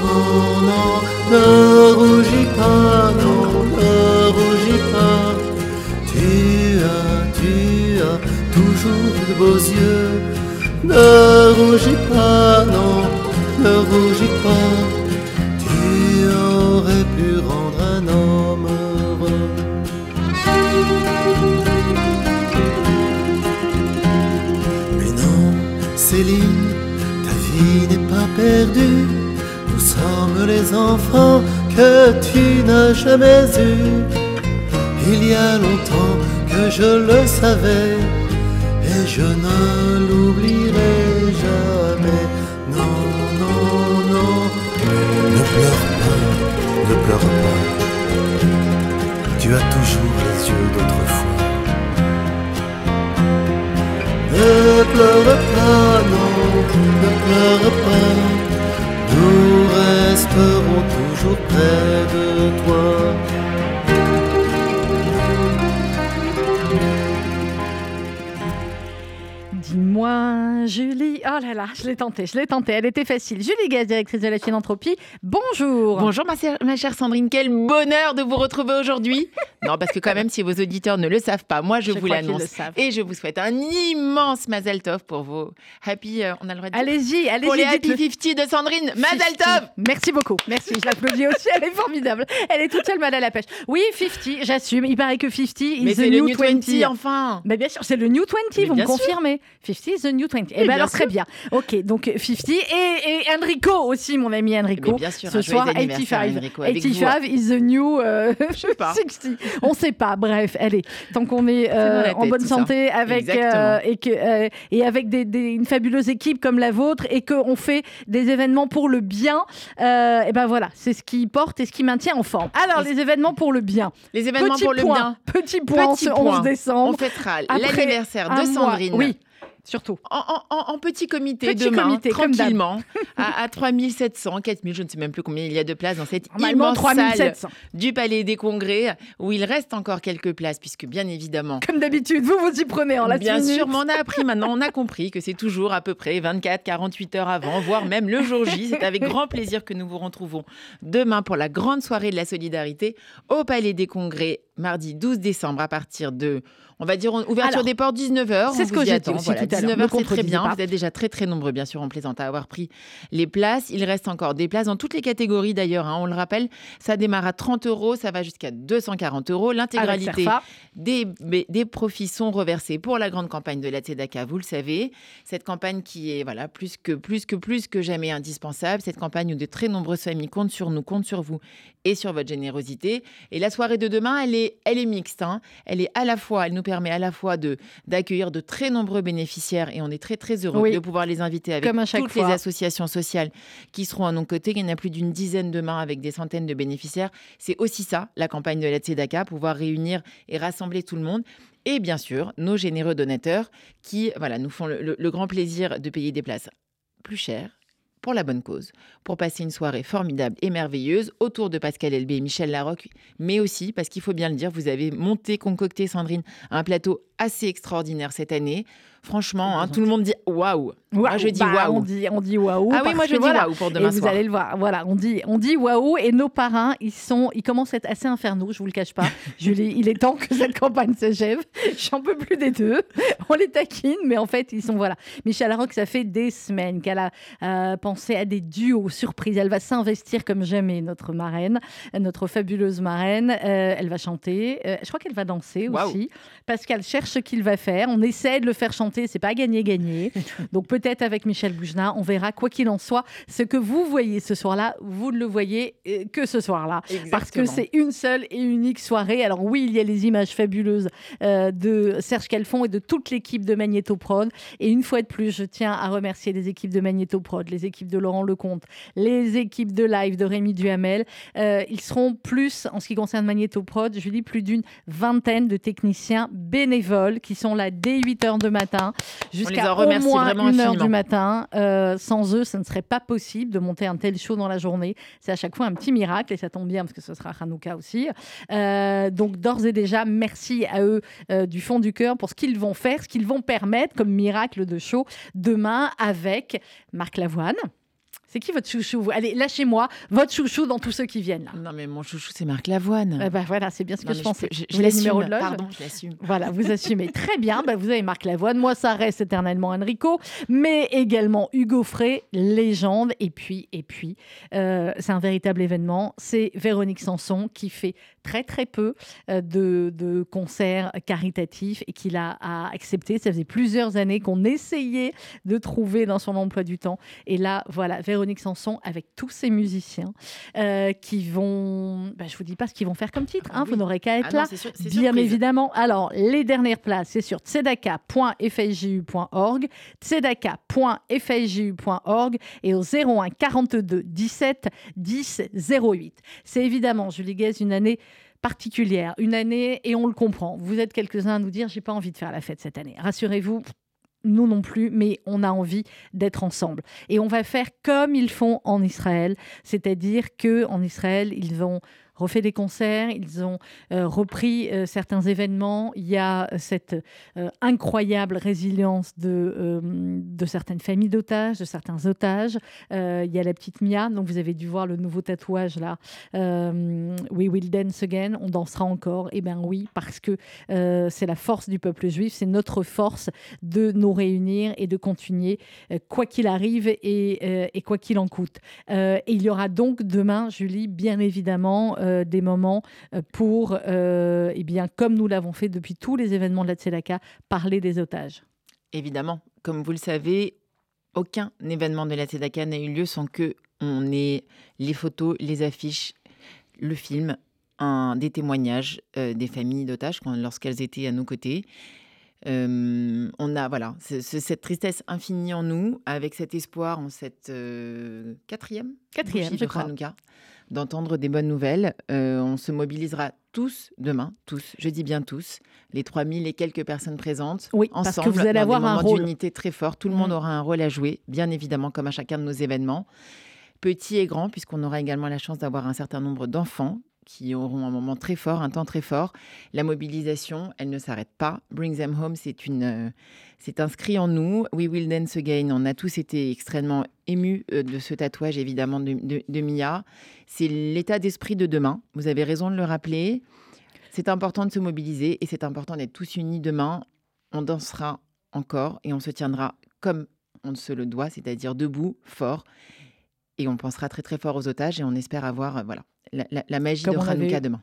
non, non, ne rougis pas, non, ne rougis pas. Tu as, tu as toujours de beaux yeux. Ne rougis pas, non, ne rougis pas. Tu aurais pu rendre Nous sommes les enfants que tu n'as jamais eus. Il y a longtemps que je le savais et je ne l'oublierai jamais. Non, non, non, ne pleure pas, ne pleure pas. Tu as toujours les yeux d'autrefois. Ne pleure pas, non, ne pleure pas. Nous resterons toujours près de toi. Dis-moi, Julie. Oh là là, je l'ai tentée, je l'ai tentée. Elle était facile. Julie Gaz, directrice de la chaîne Entropie. Bonjour. Bonjour ma, chère Sandrine, quel bonheur de vous retrouver aujourd'hui. [laughs] non, parce que quand même, si vos auditeurs ne le savent pas, moi je, Je vous l'annonce. Et je vous souhaite un immense Mazel Tov pour vos happy, euh, on a le droit de dire Allez-y, allez-y. Pour les happy 50 de Sandrine, Mazel 50. Tov Merci beaucoup. Merci. Je l'applaudis aussi. Elle est formidable. Elle est toute seule mal à la pêche. Oui, 50, j'assume. Il paraît que 50 is Mais the c'est new, le New 20, enfin Mais bien sûr, c'est le New 20, Mais vous me confirmez. 50 is the New 20. Eh Mais bien alors, très bien. Ok, donc 50 et, et Enrico aussi, mon ami Enrico. Mais bien sûr, Ce soir, joyeux anniversaire, 85. Enrico, avec 85 is the new euh, sais pas. [laughs] 60. On sait pas. Bref, allez, tant qu'on est euh, en tête, bonne ça. santé avec, euh, et, que, euh, et avec des, des- une fabuleuse équipe comme la vôtre et qu'on fait des événements pour le bien, euh, et ben voilà, c'est ce qui porte et ce qui maintient en forme. Alors, les événements pour le bien. Les événements Petit pour le point, bien. Petit point Petit ce 11 point. décembre. On fêtera l'anniversaire de mois. Sandrine. Oui, surtout. En, en- en- en petit comité Petit demain, comité, tranquillement, à, à 3700, 4000, je ne sais même plus combien il y a de places dans cette immense salle 3700. du Palais des Congrès, où il reste encore quelques places, puisque bien évidemment, Comme d'habitude, vous vous y prenez en la bien sûr, mais on a appris maintenant, on a compris que c'est toujours à peu près 24, 48 heures avant, voire même le jour J. C'est avec grand plaisir que nous vous retrouvons demain pour la grande soirée de la solidarité au Palais des Congrès, mardi 12 décembre à partir de, on va dire, ouverture Alors, des portes 19h. c'est ce que aussi voilà, tout à l'heure, 19h, me c'est très bien. pas. Vous êtes déjà très très nombreux, bien sûr, en plaisante, à avoir pris les places. Il reste encore des places dans toutes les catégories d'ailleurs. hein, on le rappelle, ça démarre à 30 euros, ça va jusqu'à 240 euros. L'intégralité des, des profits sont reversés pour la grande campagne de la Tzedaka, vous le savez. Cette campagne qui est voilà, plus, que, plus que plus que jamais indispensable. Cette campagne où de très nombreuses familles comptent sur nous, comptent sur vous et sur votre générosité. Et la soirée de demain, elle est, elle est mixte. hein. Elle est à la fois, elle nous permet à la fois de d'accueillir de très nombreux bénéficiaires et on est très très heureux Oui. de pouvoir les inviter avec Comme à toutes fois. les associations sociales qui seront à nos côtés. Il y en a plus d'une dizaine demain avec des centaines de bénéficiaires. C'est aussi ça, la campagne de la Tzedaka, pouvoir réunir et rassembler tout le monde. Et bien sûr, nos généreux donateurs qui voilà, nous font le, le- le grand plaisir de payer des places plus chères pour la bonne cause, pour passer une soirée formidable et merveilleuse autour de Pascal Elbé et Michel Larocque, mais aussi parce qu'il faut bien le dire, vous avez monté, concocté, Sandrine, un plateau assez extraordinaire cette année. Franchement, hein, tout le monde dit waouh. Moi, je dis Bah, On waouh. dit, on dit waouh. Ah oui, parce moi je dis voilà. waouh pour Et demain vous soir. allez le voir. Voilà, on dit, on dit waouh. Et nos parrains, ils sont, ils commencent à être assez infernaux. Je vous le cache pas. [laughs] Julie, il est temps que cette campagne s'achève. J'en peux plus des deux. On les taquine, mais en fait, ils sont voilà. Michel Larocque, ça fait des semaines qu'elle a euh, pensé à des duos surprises. Elle va s'investir comme jamais, notre marraine, notre fabuleuse marraine. Euh, elle va chanter. Euh, je crois qu'elle va danser aussi. Pascal cherche ce qu'il va faire. On essaie de le faire chanter. C'est pas gagné-gagné. [laughs] Donc peut-être avec Michel Boujna, on verra. Quoi qu'il en soit, ce que vous voyez ce soir-là, vous ne le voyez euh, que ce soir-là. Parce que c'est une seule et unique soirée. Alors oui, il y a les images fabuleuses euh, de Serge Calfon et de toute l'équipe de Magnéto Prod. Et une fois de plus, je tiens à remercier les équipes de Magnéto Prod, les équipes de Laurent Lecomte, les équipes de live de Rémi Duhamel. Euh, ils seront plus, en ce qui concerne Magnéto Prod, je dis plus d'une vingtaine de techniciens bénévoles qui sont là dès 8 h de matin jusqu'à au moins 1 heure du matin. Euh, sans eux, ça ne serait pas possible de monter un tel show dans la journée. C'est à chaque fois un petit miracle et ça tombe bien parce que ce sera Hanouka aussi. Euh, donc d'ores et déjà, merci à eux euh, du fond du cœur pour ce qu'ils vont faire, ce qu'ils vont permettre comme miracle de show demain avec Marc Lavoine. C'est qui votre chouchou Allez, lâchez-moi votre chouchou dans tous ceux qui viennent là. Non, mais mon chouchou, c'est Marc Lavoine. Eh ben voilà, c'est bien ce que Non, je pensais. je, je l'assume. Pardon, je l'assume. Voilà, vous [laughs] assumez très bien. Bah, vous avez Marc Lavoine, moi ça reste éternellement Enrico, mais également Hugo Frey, légende. Et puis, et puis, euh, c'est un véritable événement. C'est Véronique Sanson qui fait très très peu euh, de, de concerts caritatifs et qui l'a a accepté. Ça faisait plusieurs années qu'on essayait de trouver dans son emploi du temps. Et là, voilà, Véronique Sanson avec tous ses musiciens euh, qui vont, bah, je vous dis pas ce qu'ils vont faire comme titre, hein, oui. vous n'aurez qu'à être Ah là. sûr- Bien surprise. évidemment. Alors, les dernières places, c'est sur tzedaka.fju.org, tzedaka.fju.org et au 01 42 17 10 08. C'est évidemment, Julie Guez, une année particulière, une année, et on le comprend. Vous êtes quelques-uns à nous dire, j'ai pas envie de faire la fête cette année. Rassurez-vous. Nous non plus, mais on a envie d'être ensemble. Et on va faire comme ils font en Israël, c'est-à-dire que en Israël, ils ont refait des concerts, ils ont euh, repris euh, certains événements. Il y a cette euh, incroyable résilience de, certaines familles d'otages, de certains otages. Il y a la petite Mia, donc vous avez dû voir le nouveau tatouage là. We will dance again, on dansera encore. Eh bien oui, parce que c'est la force du peuple juif, c'est notre force de nous réunir et de continuer, quoi qu'il arrive et, quoi qu'il en coûte. Et il y aura donc demain, Julie, bien évidemment, euh, des moments euh, pour, euh, eh bien, comme nous l'avons fait depuis tous les événements de la Tzedaka, parler des otages. Évidemment, comme vous le savez, aucun événement de la Tzedaka n'a eu lieu sans que on ait les photos, les affiches, le film, des témoignages des familles d'otages lorsqu'elles étaient à nos côtés. On a voilà ce- ce- cette tristesse infinie en nous, avec cet espoir en cette quatrième Quatrième, je de crois. D'entendre des bonnes nouvelles. On se mobilisera tous demain, tous, je dis bien tous, les 3000 et quelques personnes présentes, Oui, parce que ensemble, vous allez avoir un rôle. d'unité très fort. Tout le monde Mm. aura un rôle à jouer, bien évidemment, comme à chacun de nos événements, petits et grands, puisqu'on aura également la chance d'avoir un certain nombre d'enfants qui auront un moment très fort, un temps très fort. La mobilisation, elle ne s'arrête pas. Bring them home, c'est une, euh, c'est inscrit en nous. We will dance again. On a tous été extrêmement émus euh, de ce tatouage, évidemment, de, Mia. C'est l'état d'esprit de demain. Vous avez raison de le rappeler. C'est important de se mobiliser et c'est important d'être tous unis demain. On dansera encore et on se tiendra comme on se le doit, c'est-à-dire debout, fort. Et on pensera très très fort aux otages et on espère avoir euh, voilà, la, la- la magie Comme de Hanouka demain.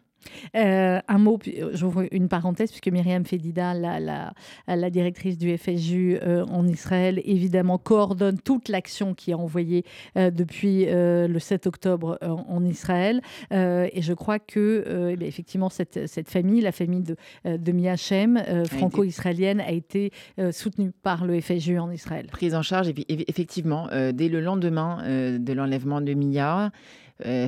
Euh, un mot, euh, j'ouvre une parenthèse, puisque Myriam Fedida, la, la, la directrice du FSJU euh, en Israël, évidemment, coordonne toute l'action qui est envoyée euh, depuis le 7 octobre en Israël. Et je crois que, eh bien, effectivement, cette, cette famille, la famille de, de Mia Shem, euh, franco-israélienne, a été soutenue par le FSJU en Israël. Prise en charge, eff- eff- effectivement, dès le lendemain de l'enlèvement de Mia,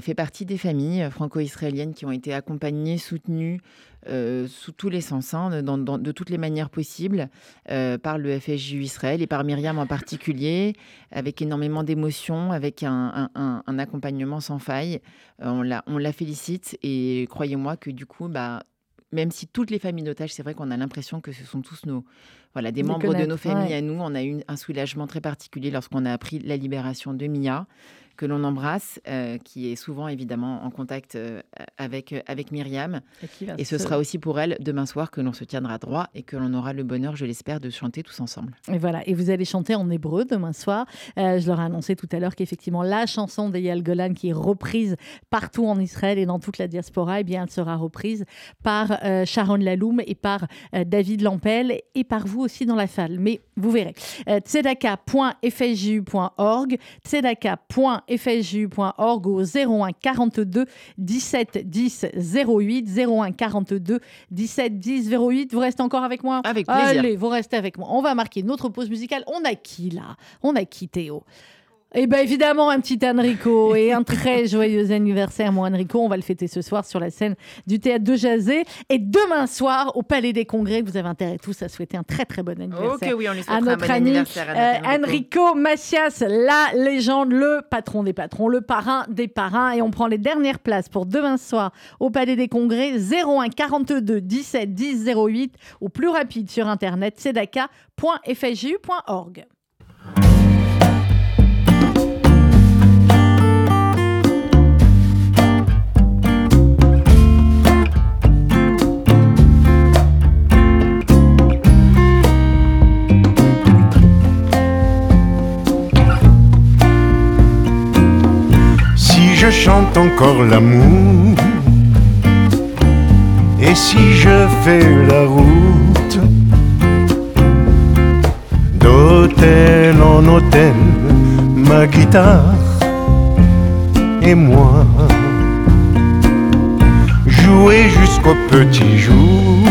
fait partie des familles euh, franco-israéliennes qui ont été accompagnées, soutenues euh, sous tous les sens, hein, dans- dans- de toutes les manières possibles, euh, par le FSJU Israël et par Myriam en particulier, avec énormément d'émotion, avec un, un- un- un accompagnement sans faille. Euh, on, la, on la félicite et croyez-moi que du coup, bah, même si toutes les familles d'otages, c'est vrai qu'on a l'impression que ce sont tous nos, voilà, des membres de nos familles ouais. à nous. On a eu un soulagement très particulier lorsqu'on a appris la libération de Mia, que l'on embrasse, euh, qui est souvent évidemment en contact euh, avec, euh, avec Myriam. Et, ce se- sera aussi pour elle demain soir que l'on se tiendra droit et que l'on aura le bonheur, je l'espère, de chanter tous ensemble. Et voilà, et vous allez chanter en hébreu demain soir. Je leur ai annoncé tout à l'heure qu'effectivement la chanson d'Eyal Golan qui est reprise partout en Israël et dans toute la diaspora, eh bien elle sera reprise par Sharon Laloum et par David Lampel et par vous aussi dans la salle. Mais vous verrez. Euh, tzedaka.fsju.org, tzedaka.fsju.org au 01 42 17 10 08, 01 42 17 10 08. Vous restez encore avec moi? Avec plaisir. Allez, vous restez avec moi. On va marquer notre pause musicale. On a qui là? On a qui Théo? Eh bien évidemment un petit Enrico [laughs] et un très joyeux anniversaire mon Enrico. On va le fêter ce soir sur la scène du théâtre de Jazé et demain soir au Palais des Congrès. Vous avez intérêt tous à souhaiter un très très bon anniversaire Ok, oui, on lui à un notre bon ami anniversaire à euh, notre Enrico. Enrico Macias, la légende, le patron des patrons, le parrain des parrains. Et on prend les dernières places pour demain soir au Palais des Congrès 01 42 17 10 08 ou plus rapide sur internet sedaka.fsju.org. je chante encore l'amour. Et si je fais la route D'hôtel en hôtel Ma guitare et moi Jouer jusqu'au petit jour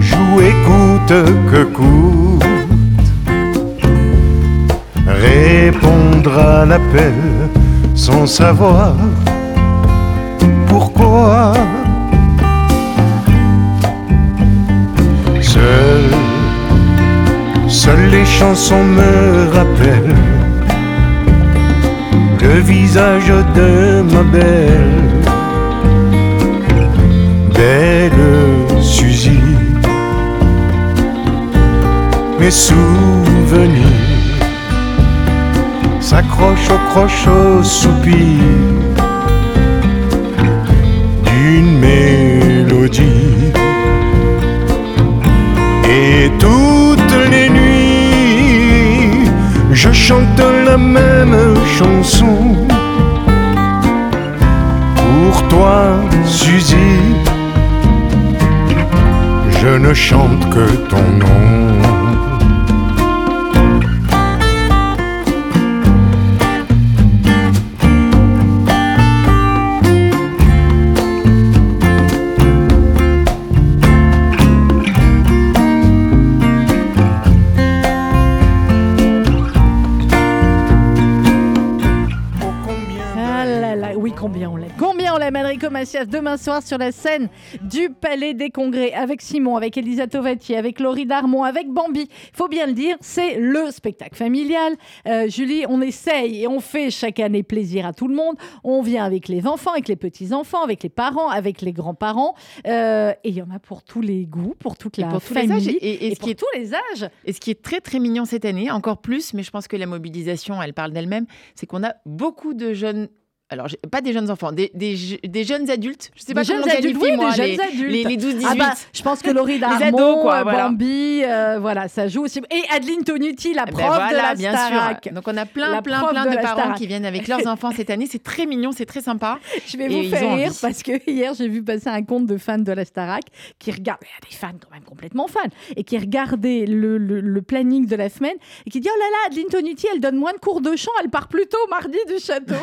Jouer coûte que coûte répondre à l'appel sans savoir pourquoi. Seul, seules les chansons me rappellent le visage de ma belle, belle Suzy. Mes souvenirs s'accroche au croche au soupir d'une mélodie. Et toutes les nuits, je chante la même chanson. Pour toi, Suzy, je ne chante que ton nom. Demain soir sur la scène du Palais des Congrès, avec Simon, avec Elisa Tovati, avec Laurie Darmon, avec Bambi. Il faut bien le dire, c'est le spectacle familial. Euh, Julie, on essaye et on fait chaque année plaisir à tout le monde. On vient avec les enfants, avec les petits-enfants, avec les parents, avec les grands-parents. Euh, et il y en a pour tous les goûts, pour toute Et la tous les famille. âges. Et, et et ce pour qui est tous les âges. Et ce qui est très très mignon cette année, encore plus, mais je pense que la mobilisation, elle parle d'elle-même, c'est qu'on a beaucoup de jeunes alors pas des jeunes enfants, des, des, je- des jeunes adultes. Je sais Des pas jeunes comment on adultes, oui, moi, des les, jeunes adultes. les, les 12-18. Ah bah, je pense que Laurie [laughs] Darmon, ados, quoi, euh, voilà. Bambi, euh, voilà, ça joue aussi. Et Adeline Tonuti, la Eh prof ben voilà, de la bien Starac. sûr. Donc on a plein, La plein, prof plein de parents Starac. qui viennent avec leurs enfants cette année. C'est très mignon, c'est très sympa. [laughs] Je vais Et vous faire rire parce que hier j'ai vu passer un compte de fans de la Starac qui regardent, il y a des fans quand même complètement fans, et qui regardaient le, le- le planning de la semaine et qui dit oh là là, Adeline Tonuti, elle donne moins de cours de chant, elle part plus tôt mardi du château.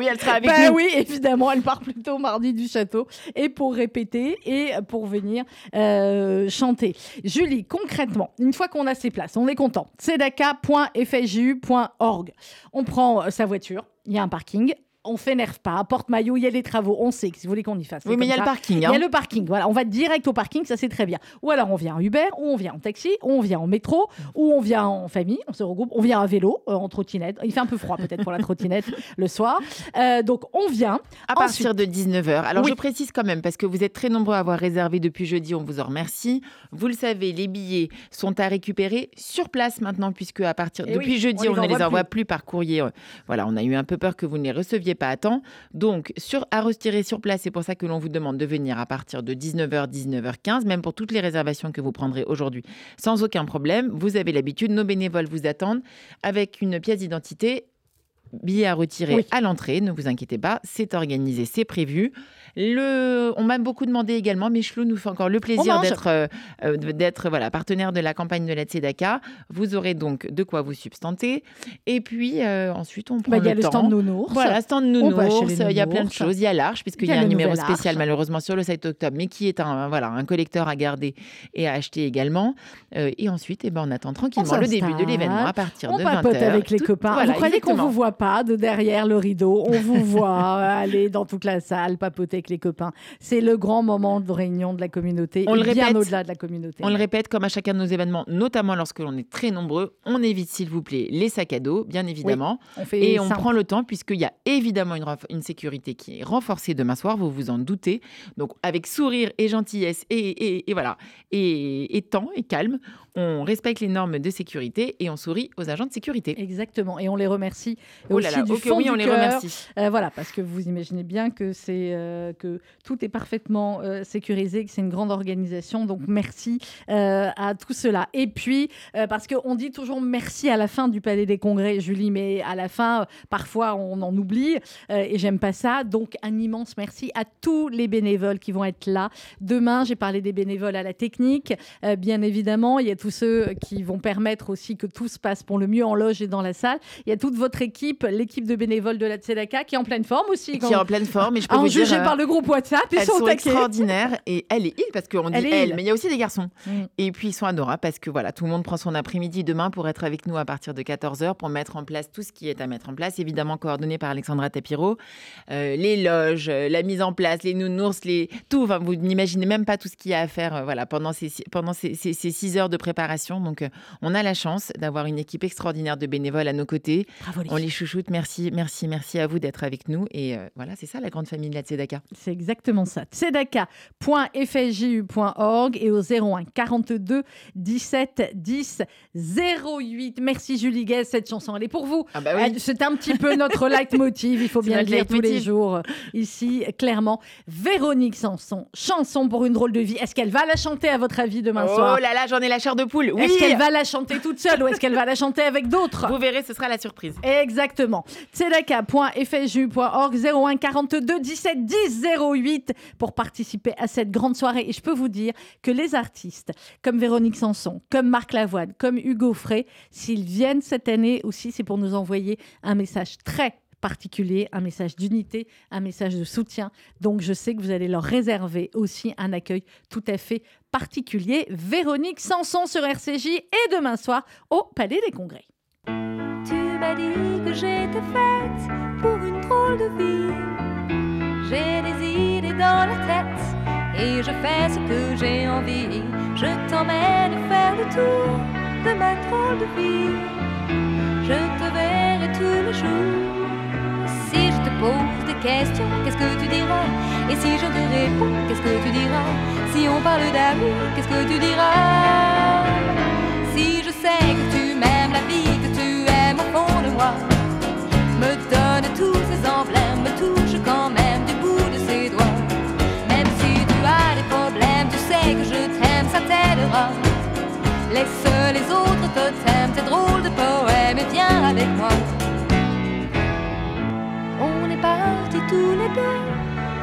Oui, elle sera avec bah nous. oui, évidemment, elle part plus tôt mardi du château et pour répéter et pour venir euh, chanter. Julie, concrètement, une fois qu'on a ses places, on est content. Sedaka.fju.org. On prend euh, sa voiture, il y a un parking. On s'énerve pas, porte-maillot, il y a des travaux, on sait que si vous voulez qu'on y fasse. Oui, mais il y a le parking. Il y hein. a le parking, voilà, on va direct au parking, ça c'est très bien. Ou alors on vient en Uber, ou on vient en taxi, ou on vient en métro, ou on vient en famille, on se regroupe, on vient à vélo, euh, en trottinette. Il fait un peu froid peut-être pour la trottinette le soir. Euh, donc on vient. À Ensuite- partir de 19h. Alors Oui. je précise quand même, parce que vous êtes très nombreux à avoir réservé depuis jeudi, on vous en remercie. Vous le savez, les billets sont à récupérer sur place maintenant, puisque à partir Eh depuis oui, jeudi, on on, les ne les envoie envoie plus. par courrier. Voilà, on a eu un peu peur que vous ne les receviez pas à temps. Donc, sur, à retirer sur place, c'est pour ça que l'on vous demande de venir à partir de 19h, 19h15, même pour toutes les réservations que vous prendrez aujourd'hui, sans aucun problème. Vous avez l'habitude, nos bénévoles vous attendent avec une pièce d'identité Billets à retirer Oui. à l'entrée, ne vous inquiétez pas, c'est organisé, c'est prévu. Le... On m'a beaucoup demandé également, mais nous fait encore le plaisir d'être euh, euh, d'être voilà, partenaire de la campagne de la Tzedaka. Vous aurez donc de quoi vous substanter. Et puis euh, ensuite, on prend Bah, Il y a le le temps. stand nounours. Voilà, stand On nounours, il y a plein de choses. Il y a l'Arche, puisqu'il Il y y a un le numéro spécial malheureusement sur le 7 octobre, mais qui est un, voilà, un collecteur à garder et à acheter également. Euh, et ensuite, eh ben, on attend tranquillement le début de l'événement à partir On de papote 20h. avec les Tout- copains. voilà, vous croyez qu'on vous voit pas de derrière le rideau On vous voit euh, aller dans toute la salle, papoter avec les copains. C'est le grand moment de réunion de la communauté. On et le bien répète. au-delà de la communauté. On le répète, comme à chacun de nos événements, notamment lorsque l'on est très nombreux, on évite, s'il vous plaît, les sacs à dos, bien évidemment. On fait Et on prend le temps, puisqu'il y a évidemment une, sécurité qui est renforcée demain soir, vous vous en doutez. Donc, avec sourire et gentillesse et, et- et voilà, et, et temps et calme, on respecte les normes de sécurité et on sourit aux agents de sécurité. Exactement. Et on les remercie Oh aussi là là, du fond oui, du on les remercie. Euh, voilà, parce que vous imaginez bien que c'est euh, que tout est parfaitement euh, sécurisé, que c'est une grande organisation. Donc merci à tout cela. Et puis parce qu'on dit toujours merci à la fin du Palais des Congrès, Julie, mais à la fin, parfois on en oublie et j'aime pas ça. Donc un immense merci à tous les bénévoles qui vont être là demain. J'ai parlé des bénévoles à la technique, bien évidemment. Il y a tous ceux qui vont permettre aussi que tout se passe pour le mieux en loge et dans la salle. Il y a toute votre équipe, l'équipe de bénévoles de la Tzedaka qui est en pleine forme aussi. Qui est en pleine forme, et je peux à en vous dire, euh, par le groupe WhatsApp, ils Elles sont, extraordinaires et elle est il parce qu'on dit Elle elle, mais il y a aussi des garçons. Mm. Et puis ils sont adorables parce que voilà, tout le monde prend son après-midi demain pour être avec nous à partir de 14h pour mettre en place tout ce qui est à mettre en place, évidemment coordonné par Alexandra Tapiro, Euh, les loges, euh, la mise en place, les nounours, les tout. Enfin, vous n'imaginez même pas tout ce qu'il y a à faire euh, voilà pendant ces six- pendant ces, ces- ces six heures de préparation. Donc euh, on a la chance d'avoir une équipe extraordinaire de bénévoles à nos côtés. Bravo les On les chouchoute. Merci, merci, merci à vous d'être avec nous. Et euh, voilà, c'est ça la grande famille de la Tzedaka. C'est exactement ça. tzedaka.fju.org et au 01 42 17 10 08. Merci Julie Guez, cette chanson, elle est pour vous. Ah bah oui. C'est un petit peu notre [laughs] leitmotiv, il faut bien le dire tous les jours euh, ici, clairement. Véronique Sanson, chanson pour une drôle de vie. Est-ce qu'elle va la chanter à votre avis demain Oh soir? là là, j'en ai la chair de poule. Oui. Est-ce qu'elle va la chanter toute seule ou est-ce qu'elle va la chanter avec d'autres Vous verrez, ce sera la surprise. Exactement. tzedaka.fju.org 01 42 17 10 08 pour participer à cette grande soirée. Et je peux vous dire que les artistes comme Véronique Sanson, comme Marc Lavoine, comme Hugo Frey, s'ils viennent cette année aussi, c'est pour nous envoyer un message très particulier, un message d'unité, un message de soutien. Donc je sais que vous allez leur réserver aussi un accueil tout à fait particulier. Véronique Sanson sur RCJ et demain soir au Palais des Congrès. Tu m'as dit que j'étais faite pour une drôle de vie. J'ai des idées dans la tête et je fais ce que j'ai envie. Je t'emmène faire le tour de ma drôle de vie. Je te verrai tous les jours. Si je te pose des questions, qu'est-ce que tu diras? Et si je te réponds, qu'est-ce que tu diras? Si on parle d'amour, qu'est-ce que tu diras? Si je sais que tu m'aimes la vie, que tu aimes au fond de moi, me donne tous ces emblèmes, me touche quand même du bout de ses doigts. Même si tu as des problèmes, tu sais que je t'aime, ça t'aidera. Laisse les autres te t'aiment, c'est drôle de poème, et viens avec moi. On est partis tous les deux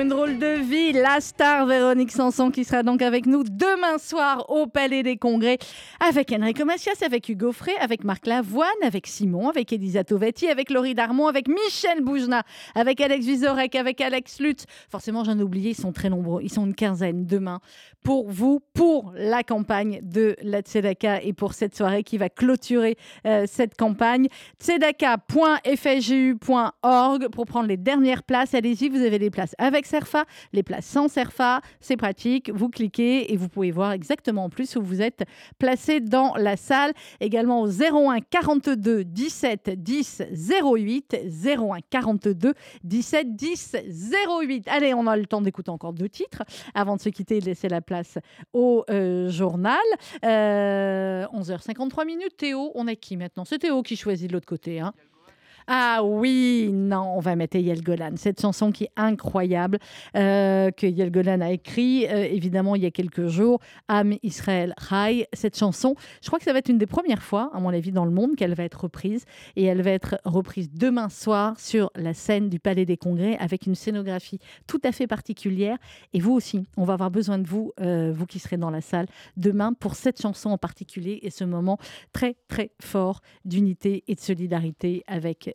Une drôle de vie, la star Véronique Sanson qui sera donc avec nous demain soir au Palais des Congrès avec Enrico Macias, avec Hugo Frey, avec Marc Lavoine, avec Simon, avec Elisa Tovetti, avec Laurie Darmon, avec Michel Boujna, avec Alex Vizorek, avec Alex Lutz. Forcément, j'en ai oublié, ils sont très nombreux, ils sont une quinzaine demain pour vous, pour la campagne de la Tzedaka et pour cette soirée qui va clôturer euh, cette campagne. Tzedaka.fsgu.org pour prendre les dernières places. Allez-y, vous avez des places avec Serfa, les places sans Serfa. C'est pratique. Vous cliquez et vous pouvez voir exactement en plus où vous êtes placé dans la salle. Également au 01 42 17 10 08. 01 42 17 10 08. Allez, on a le temps d'écouter encore deux titres avant de se quitter et de laisser la place au euh, journal. Euh, 11h53 minutes. Théo, on est qui maintenant? C'est Théo qui choisit de l'autre côté. Hein ah oui, non, on va mettre Yael Golan. Cette chanson qui est incroyable, euh, que Yael Golan a écrit, euh, évidemment, il y a quelques jours, Am Israël Chai. Cette chanson, je crois que ça va être une des premières fois, à mon avis, dans le monde qu'elle va être reprise. Et elle va être reprise demain soir sur la scène du Palais des Congrès avec une scénographie tout à fait particulière. Et vous aussi, on va avoir besoin de vous, euh, vous qui serez dans la salle demain, pour cette chanson en particulier et ce moment très, très fort d'unité et de solidarité avec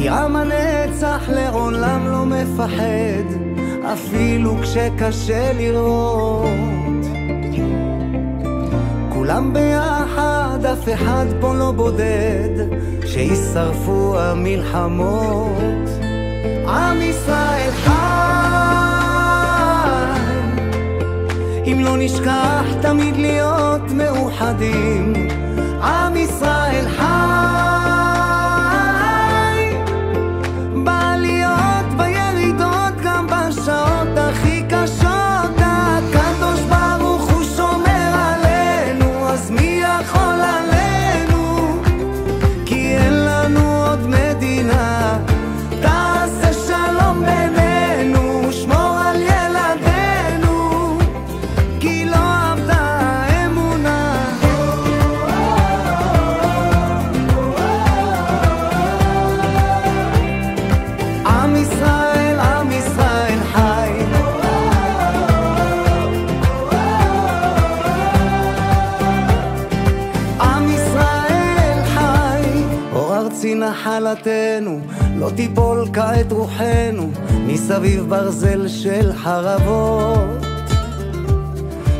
כי עם הנצח לעולם לא מפחד, אפילו כשקשה לראות. כולם ביחד, אף אחד פה לא בודד, שישרפו המלחמות. עם ישראל חי, אם לא נשכח תמיד להיות מאוחדים. עם ישראל חי, תיפול כעת רוחנו, מסביב ברזל של חרבות.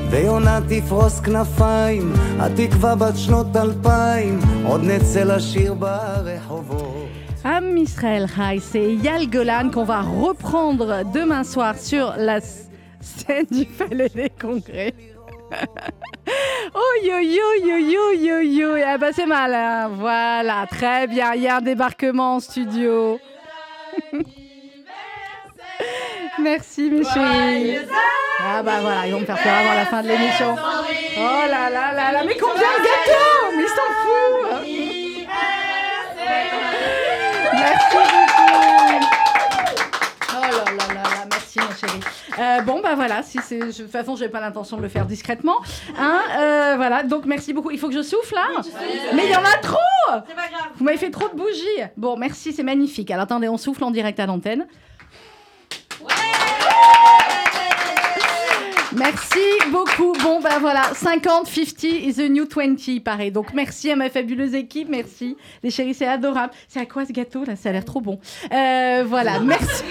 ויונה תפרוס כנפיים, התקווה בת שנות אלפיים, עוד נצא לשיר ברחובות. Am Israël High, c'est Yal Golan qu'on va reprendre demain soir sur la scène du Palais des Congrès. oh yo yo yo yo yo yo Ah bah c'est malin, voilà, très bien, il y a un débarquement en studio. Merci chéris. Ah bah voilà, ils vont me faire peur avant la fin de l'émission. Oh là là là là, mais combien de gâteaux Mais ils s'en foutent Euh, bon bah voilà, si c'est, de toute façon j'ai pas l'intention de le faire discrètement, hein. euh, voilà, donc merci beaucoup. Il faut que je souffle là. Mais il y en a trop. Vous m'avez fait trop de bougies. Bon merci, c'est magnifique. Alors attendez, on souffle en direct à l'antenne. Merci beaucoup. Bon, ben voilà, 50, 50 is the new 20, pareil. Donc, merci à ma fabuleuse équipe, merci. Les chéris, c'est adorable. C'est à quoi ce gâteau, là? Ça a l'air trop bon. Euh, voilà, [laughs] merci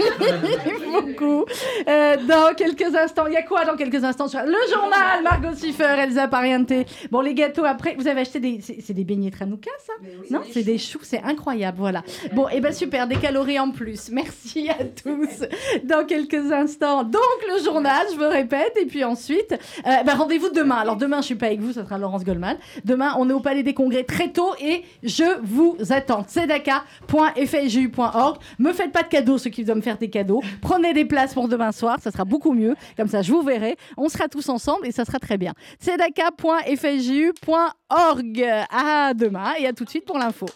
beaucoup. Euh, dans quelques instants, il y a quoi dans quelques instants sur Le journal, Margot Siffer, Elsa Pariente. Bon, les gâteaux, après, vous avez acheté des... C'est des beignets Tranouka, ça? Non, c'est des choux, c'est incroyable, voilà. Bon, et ben super, des calories en plus. Merci à tous. Dans quelques instants, donc le journal, je me répète, et puis ensuite, euh, ben, rendez-vous demain. Alors demain, je suis pas avec vous, ça sera Laurence Goldman. Demain, on est au Palais des Congrès très tôt et je vous attends. tzedaka.fju.org. Me faites pas de cadeaux, ceux qui doivent me faire des cadeaux. Prenez des places pour demain soir, ça sera beaucoup mieux. Comme ça, je vous verrai. On sera tous ensemble et ça sera très bien. tzedaka.fju.org. À demain et à tout de suite pour l'info.